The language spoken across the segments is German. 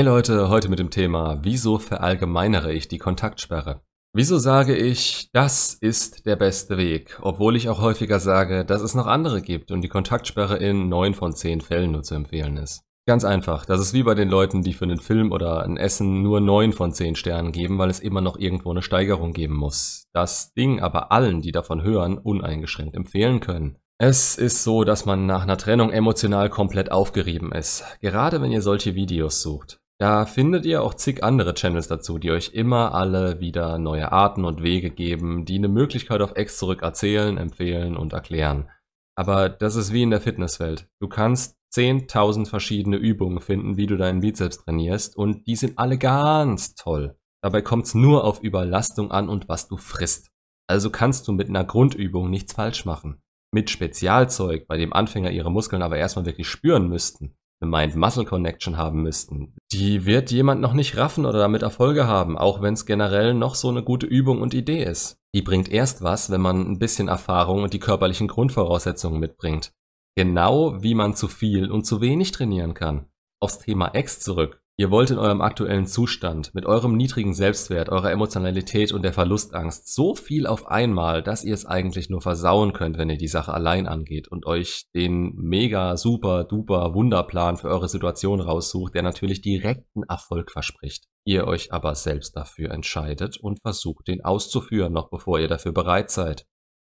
Hey Leute, heute mit dem Thema, wieso verallgemeinere ich die Kontaktsperre? Wieso sage ich, das ist der beste Weg, obwohl ich auch häufiger sage, dass es noch andere gibt und die Kontaktsperre in 9 von 10 Fällen nur zu empfehlen ist? Ganz einfach, das ist wie bei den Leuten, die für einen Film oder ein Essen nur 9 von 10 Sternen geben, weil es immer noch irgendwo eine Steigerung geben muss. Das Ding aber allen, die davon hören, uneingeschränkt empfehlen können. Es ist so, dass man nach einer Trennung emotional komplett aufgerieben ist, gerade wenn ihr solche Videos sucht. Da findet ihr auch zig andere Channels dazu, die euch immer alle wieder neue Arten und Wege geben, die eine Möglichkeit auf Ex zurück erzählen, empfehlen und erklären. Aber das ist wie in der Fitnesswelt. Du kannst 10.000 verschiedene Übungen finden, wie du deinen Bizeps trainierst und die sind alle ganz toll. Dabei kommt es nur auf Überlastung an und was du frisst. Also kannst du mit einer Grundübung nichts falsch machen. Mit Spezialzeug, bei dem Anfänger ihre Muskeln aber erstmal wirklich spüren müssten, eine Mind-Muscle-Connection haben müssten. Die wird jemand noch nicht raffen oder damit Erfolge haben, auch wenn es generell noch so eine gute Übung und Idee ist. Die bringt erst was, wenn man ein bisschen Erfahrung und die körperlichen Grundvoraussetzungen mitbringt. Genau wie man zu viel und zu wenig trainieren kann. Aufs Thema Ex zurück. Ihr wollt in eurem aktuellen Zustand, mit eurem niedrigen Selbstwert, eurer Emotionalität und der Verlustangst so viel auf einmal, dass ihr es eigentlich nur versauen könnt, wenn ihr die Sache allein angeht und euch den mega, super, duper Wunderplan für eure Situation raussucht, der natürlich direkten Erfolg verspricht. Ihr euch aber selbst dafür entscheidet und versucht, den auszuführen, noch bevor ihr dafür bereit seid.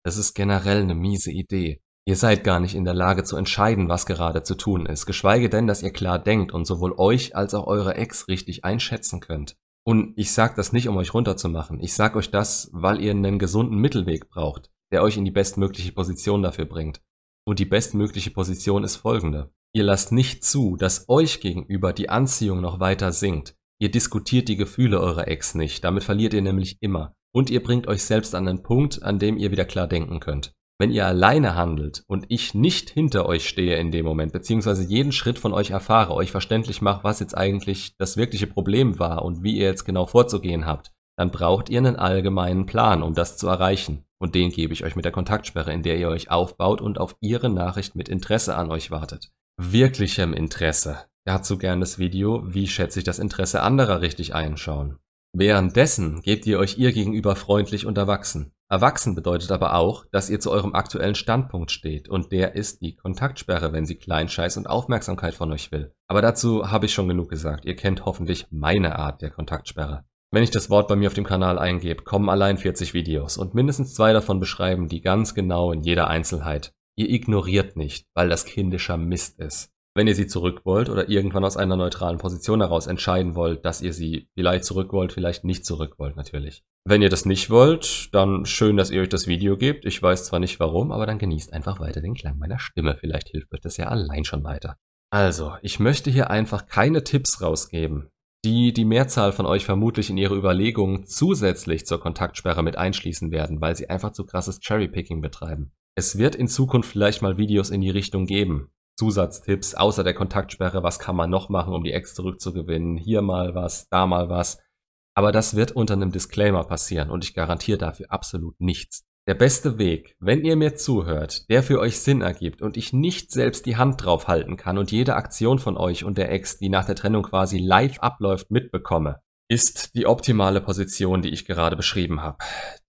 Das ist generell eine miese Idee. Ihr seid gar nicht in der Lage zu entscheiden, was gerade zu tun ist, geschweige denn, dass ihr klar denkt und sowohl euch als auch eure Ex richtig einschätzen könnt. Und ich sag das nicht, um euch runterzumachen. Ich sag euch das, weil ihr einen gesunden Mittelweg braucht, der euch in die bestmögliche Position dafür bringt. Und die bestmögliche Position ist folgende. Ihr lasst nicht zu, dass euch gegenüber die Anziehung noch weiter sinkt. Ihr diskutiert die Gefühle eurer Ex nicht, damit verliert ihr nämlich immer. Und ihr bringt euch selbst an einen Punkt, an dem ihr wieder klar denken könnt. Wenn ihr alleine handelt und ich nicht hinter euch stehe in dem Moment, beziehungsweise jeden Schritt von euch erfahre, euch verständlich mache, was jetzt eigentlich das wirkliche Problem war und wie ihr jetzt genau vorzugehen habt, dann braucht ihr einen allgemeinen Plan, um das zu erreichen. Und den gebe ich euch mit der Kontaktsperre, in der ihr euch aufbaut und auf ihre Nachricht mit Interesse an euch wartet. Wirklichem Interesse. Dazu gern das Video, wie schätze ich das Interesse anderer richtig einschauen. Währenddessen gebt ihr euch ihr gegenüber freundlich und erwachsen. Erwachsen bedeutet aber auch, dass ihr zu eurem aktuellen Standpunkt steht und der ist die Kontaktsperre, wenn sie Kleinscheiß und Aufmerksamkeit von euch will. Aber dazu habe ich schon genug gesagt. Ihr kennt hoffentlich meine Art der Kontaktsperre. Wenn ich das Wort bei mir auf dem Kanal eingebe, kommen allein 40 Videos und mindestens zwei davon beschreiben die ganz genau in jeder Einzelheit. Ihr ignoriert nicht, weil das kindischer Mist ist. Wenn ihr sie zurück wollt oder irgendwann aus einer neutralen Position heraus entscheiden wollt, dass ihr sie vielleicht zurück wollt, vielleicht nicht zurück wollt natürlich. Wenn ihr das nicht wollt, dann schön, dass ihr euch das Video gebt. Ich weiß zwar nicht warum, aber dann genießt einfach weiter den Klang meiner Stimme. Vielleicht hilft euch das ja allein schon weiter. Also, ich möchte hier einfach keine Tipps rausgeben, die die Mehrzahl von euch vermutlich in ihre Überlegungen zusätzlich zur Kontaktsperre mit einschließen werden, weil sie einfach zu krasses Cherrypicking betreiben. Es wird in Zukunft vielleicht mal Videos in die Richtung geben, Zusatztipps außer der Kontaktsperre, was kann man noch machen, um die Ex zurückzugewinnen, hier mal was, da mal was. Aber das wird unter einem Disclaimer passieren und ich garantiere dafür absolut nichts. Der beste Weg, wenn ihr mir zuhört, der für euch Sinn ergibt und ich nicht selbst die Hand drauf halten kann und jede Aktion von euch und der Ex, die nach der Trennung quasi live abläuft, mitbekomme, ist die optimale Position, die ich gerade beschrieben habe.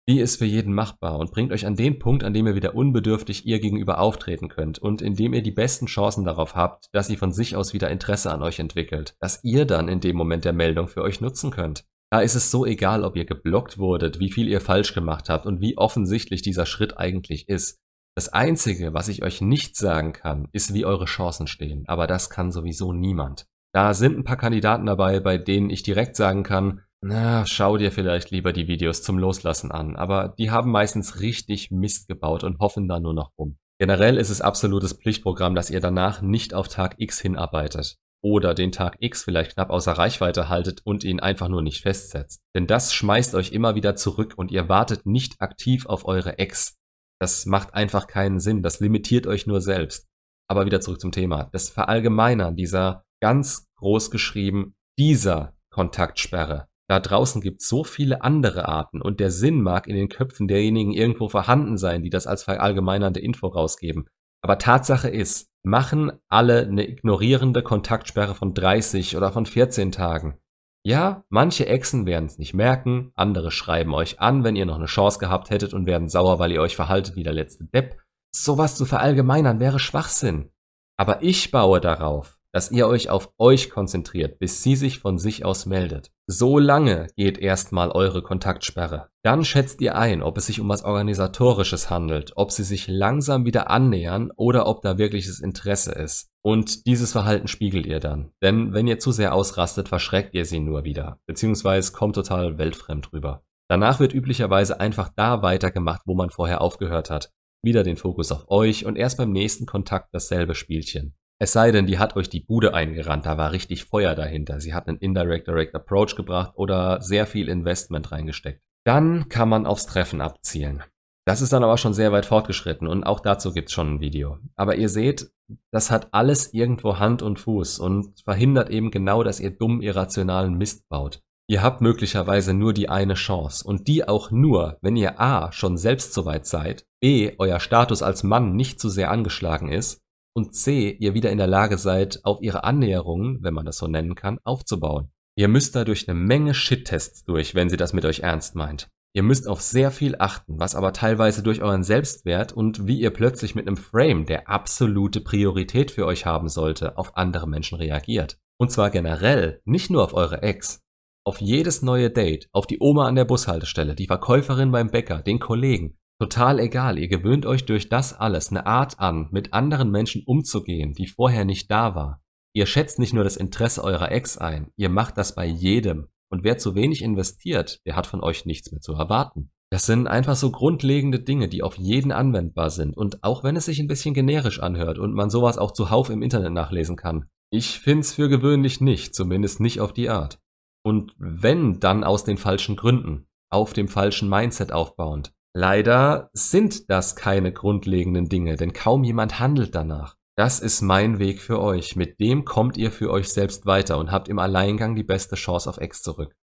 Die ist für jeden machbar und bringt euch an den Punkt, an dem ihr wieder unbedürftig ihr gegenüber auftreten könnt und in dem ihr die besten Chancen darauf habt, dass sie von sich aus wieder Interesse an euch entwickelt, dass ihr dann in dem Moment der Meldung für euch nutzen könnt. Da ist es so egal, ob ihr geblockt wurdet, wie viel ihr falsch gemacht habt und wie offensichtlich dieser Schritt eigentlich ist. Das Einzige, was ich euch nicht sagen kann, ist, wie eure Chancen stehen, aber das kann sowieso niemand. Da sind ein paar Kandidaten dabei, bei denen ich direkt sagen kann, na, schau dir vielleicht lieber die Videos zum Loslassen an, aber die haben meistens richtig Mist gebaut und hoffen da nur noch rum. Generell ist es absolutes Pflichtprogramm, dass ihr danach nicht auf Tag X hinarbeitet oder den Tag X vielleicht knapp außer Reichweite haltet und ihn einfach nur nicht festsetzt. Denn das schmeißt euch immer wieder zurück und ihr wartet nicht aktiv auf eure Ex. Das macht einfach keinen Sinn, das limitiert euch nur selbst. Aber wieder zurück zum Thema. Das Verallgemeinern dieser ganz groß geschrieben dieser Kontaktsperre da draußen gibt es so viele andere Arten und der Sinn mag in den Köpfen derjenigen irgendwo vorhanden sein, die das als verallgemeinernde Info rausgeben. Aber Tatsache ist, machen alle eine ignorierende Kontaktsperre von 30 oder von 14 Tagen. Ja, manche Echsen werden es nicht merken, andere schreiben euch an, wenn ihr noch eine Chance gehabt hättet und werden sauer, weil ihr euch verhaltet wie der letzte Depp. Sowas zu verallgemeinern wäre Schwachsinn. Aber ich baue darauf, dass ihr euch auf euch konzentriert, bis sie sich von sich aus meldet. So lange geht erstmal eure Kontaktsperre. Dann schätzt ihr ein, ob es sich um was Organisatorisches handelt, ob sie sich langsam wieder annähern oder ob da wirkliches Interesse ist. Und dieses Verhalten spiegelt ihr dann. Denn wenn ihr zu sehr ausrastet, verschreckt ihr sie nur wieder, beziehungsweise kommt total weltfremd rüber. Danach wird üblicherweise einfach da weitergemacht, wo man vorher aufgehört hat. Wieder den Fokus auf euch und erst beim nächsten Kontakt dasselbe Spielchen. Es sei denn, die hat euch die Bude eingerannt, da war richtig Feuer dahinter. Sie hat einen Indirect Direct Approach gebracht oder sehr viel Investment reingesteckt. Dann kann man aufs Treffen abzielen. Das ist dann aber schon sehr weit fortgeschritten und auch dazu gibt's schon ein Video. Aber ihr seht, das hat alles irgendwo Hand und Fuß und verhindert eben genau, dass ihr dumm irrationalen Mist baut. Ihr habt möglicherweise nur die eine Chance und die auch nur, wenn ihr A schon selbst soweit seid, B euer Status als Mann nicht zu sehr angeschlagen ist und C, ihr wieder in der Lage seid, auf ihre Annäherungen, wenn man das so nennen kann, aufzubauen. Ihr müsst da durch eine Menge Shit-Tests durch, wenn sie das mit euch ernst meint. Ihr müsst auf sehr viel achten, was aber teilweise durch euren Selbstwert und wie ihr plötzlich mit einem Frame, der absolute Priorität für euch haben sollte, auf andere Menschen reagiert. Und zwar generell, nicht nur auf eure Ex. Auf jedes neue Date, auf die Oma an der Bushaltestelle, die Verkäuferin beim Bäcker, den Kollegen, Total egal, ihr gewöhnt euch durch das alles eine Art an, mit anderen Menschen umzugehen, die vorher nicht da war. Ihr schätzt nicht nur das Interesse eurer Ex ein, ihr macht das bei jedem. Und wer zu wenig investiert, der hat von euch nichts mehr zu erwarten. Das sind einfach so grundlegende Dinge, die auf jeden anwendbar sind. Und auch wenn es sich ein bisschen generisch anhört und man sowas auch zuhauf im Internet nachlesen kann, ich find's für gewöhnlich nicht, zumindest nicht auf die Art. Und wenn, dann aus den falschen Gründen, auf dem falschen Mindset aufbauend. Leider sind das keine grundlegenden Dinge, denn kaum jemand handelt danach. Das ist mein Weg für euch. Mit dem kommt ihr für euch selbst weiter und habt im Alleingang die beste Chance auf X zurück.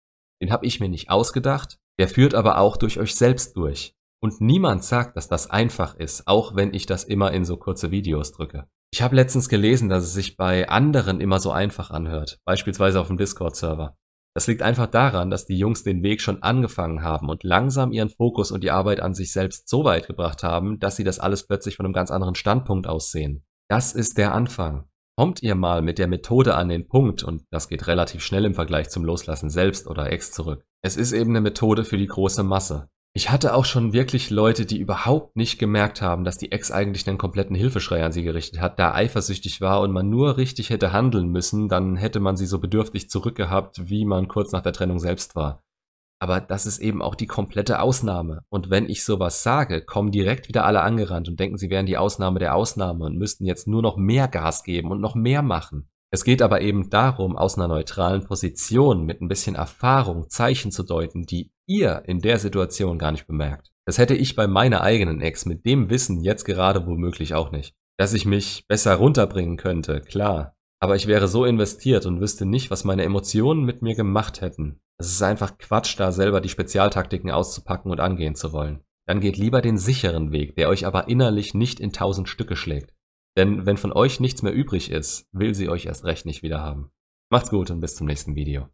Den hab ich mir nicht ausgedacht, der führt aber auch durch euch selbst durch. Und niemand sagt, dass das einfach ist, auch wenn ich das immer in so kurze Videos drücke. Ich habe letztens gelesen, dass es sich bei anderen immer so einfach anhört, beispielsweise auf dem Discord-Server. Das liegt einfach daran, dass die Jungs den Weg schon angefangen haben und langsam ihren Fokus und die Arbeit an sich selbst so weit gebracht haben, dass sie das alles plötzlich von einem ganz anderen Standpunkt aus sehen. Das ist der Anfang. Kommt ihr mal mit der Methode an den Punkt, und das geht relativ schnell im Vergleich zum Loslassen selbst oder Ex zurück. Es ist eben eine Methode für die große Masse. Ich hatte auch schon wirklich Leute, die überhaupt nicht gemerkt haben, dass die Ex eigentlich einen kompletten Hilfeschrei an sie gerichtet hat, da eifersüchtig war und man nur richtig hätte handeln müssen, dann hätte man sie so bedürftig zurückgehabt, wie man kurz nach der Trennung selbst war. Aber das ist eben auch die komplette Ausnahme. Und wenn ich sowas sage, kommen direkt wieder alle angerannt und denken, sie wären die Ausnahme der Ausnahme und müssten jetzt nur noch mehr Gas geben und noch mehr machen. Es geht aber eben darum, aus einer neutralen Position mit ein bisschen Erfahrung Zeichen zu deuten, die ihr in der Situation gar nicht bemerkt. Das hätte ich bei meiner eigenen Ex mit dem Wissen jetzt gerade womöglich auch nicht. Dass ich mich besser runterbringen könnte, klar. Aber ich wäre so investiert und wüsste nicht, was meine Emotionen mit mir gemacht hätten. Es ist einfach Quatsch, da selber die Spezialtaktiken auszupacken und angehen zu wollen. Dann geht lieber den sicheren Weg, der euch aber innerlich nicht in tausend Stücke schlägt. Denn wenn von euch nichts mehr übrig ist, will sie euch erst recht nicht wieder haben. Macht's gut und bis zum nächsten Video.